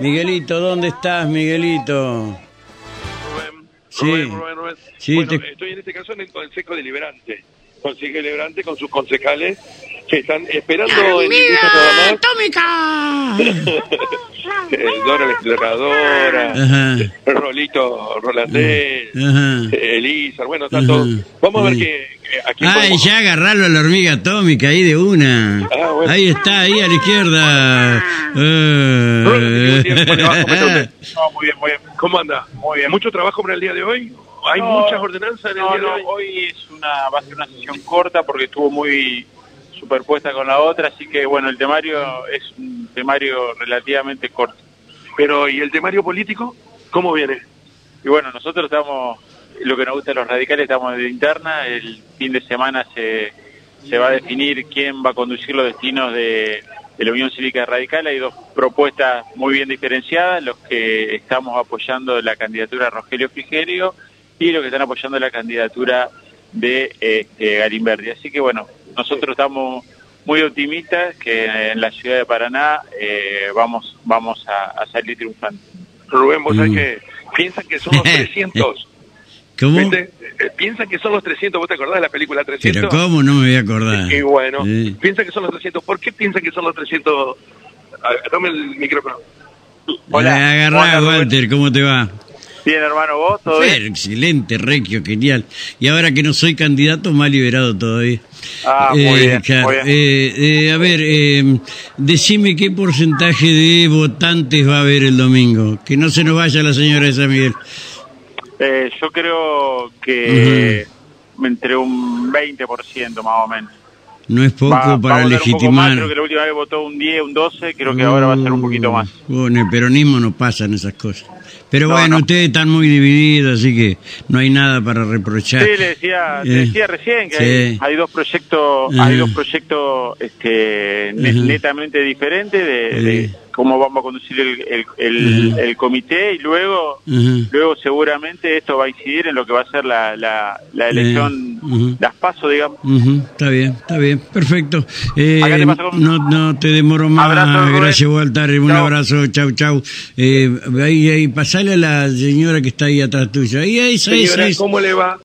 Miguelito, ¿dónde estás, Miguelito? Rubén, Sí. Rubén, Rubén, Rubén. Sí, bueno, te- estoy en este caso en el Consejo Deliberante. Consejo Deliberante con sus concejales que están esperando en industria más. Eh, Dora la exploradora, Ajá. Rolito Rolandés, Elisa, bueno, tanto. Vamos a ver aquí Ay, podemos- ya agarrarlo a la hormiga atómica ahí de una. Ah, bueno. Ahí está, ahí a la izquierda. ¿cómo te va? ¿Cómo está usted? No, muy bien, muy bien. ¿Cómo anda? Muy bien. ¿Mucho trabajo para el día de hoy? ¿Hay No, muchas ordenanzas en el No, día de no, hoy? hoy es una, va a ser una sesión corta porque estuvo muy superpuesta con la otra, así que bueno, el temario es un temario relativamente corto. Pero, ¿y el temario político? ¿Cómo viene? Y bueno, nosotros estamos, lo que nos gusta a los radicales, estamos de interna, el fin de semana se, se va a definir quién va a conducir los destinos de, de la Unión Cívica Radical, hay dos propuestas muy bien diferenciadas, los que estamos apoyando la candidatura de Rogelio Frigerio y los que están apoyando la candidatura de este, Galimberti. Así que bueno, nosotros estamos muy optimistas que en la ciudad de Paraná eh, vamos, vamos a, a salir triunfantes. Rubén, vos sabés Mm. que piensan que son los 300. ¿Cómo? ¿Viste? Eh, Piensan que son los 300. ¿Vos te acordás de la película 300? Pero ¿cómo? No me voy a acordar. Y bueno, Sí. piensan que son los 300. ¿Por qué piensan que son los 300? A ver, dame el micrófono. Hola. Agarrá. Walter, ¿cómo te va? Bien, hermano, vos, todo bien. excelente, Requio, genial. Y ahora que no soy candidato, más liberado todavía. Ah, muy Eh, bien, claro, muy bien. eh, eh, a ver, eh, decime qué porcentaje de votantes va a haber el domingo. Que no se nos vaya la señora de San Miguel. Eh, yo creo que entre un 20% más o menos. No es poco Va- va a para poco más, legitimar. creo que la última vez votó un 10, un 12, creo que ahora va a ser un poquito más. Uh, en el peronismo no pasan esas cosas. Pero No, bueno, no. ustedes están muy divididos, así que no hay nada para reprochar. Sí, le decía, le Eh, decía recién que sí. hay, hay dos proyectos, Ajá. hay dos proyectos este, netamente diferentes de, de cómo vamos a conducir el, el, el- comité y luego Ajá. luego seguramente esto va a incidir en lo que va a ser la, la, la elección, Ujú. las pasos, digamos. Está bien, está bien, perfecto. Eh, Acá te pasó con- no, no te demoro más. Abrazo. Gracias, Walter. Un Chau. abrazo, chau, chau. Eh, ahí, ahí, pasale a la señora que está ahí atrás tuya. Ahí, esa, esa, Señora, esa. ¿cómo le va?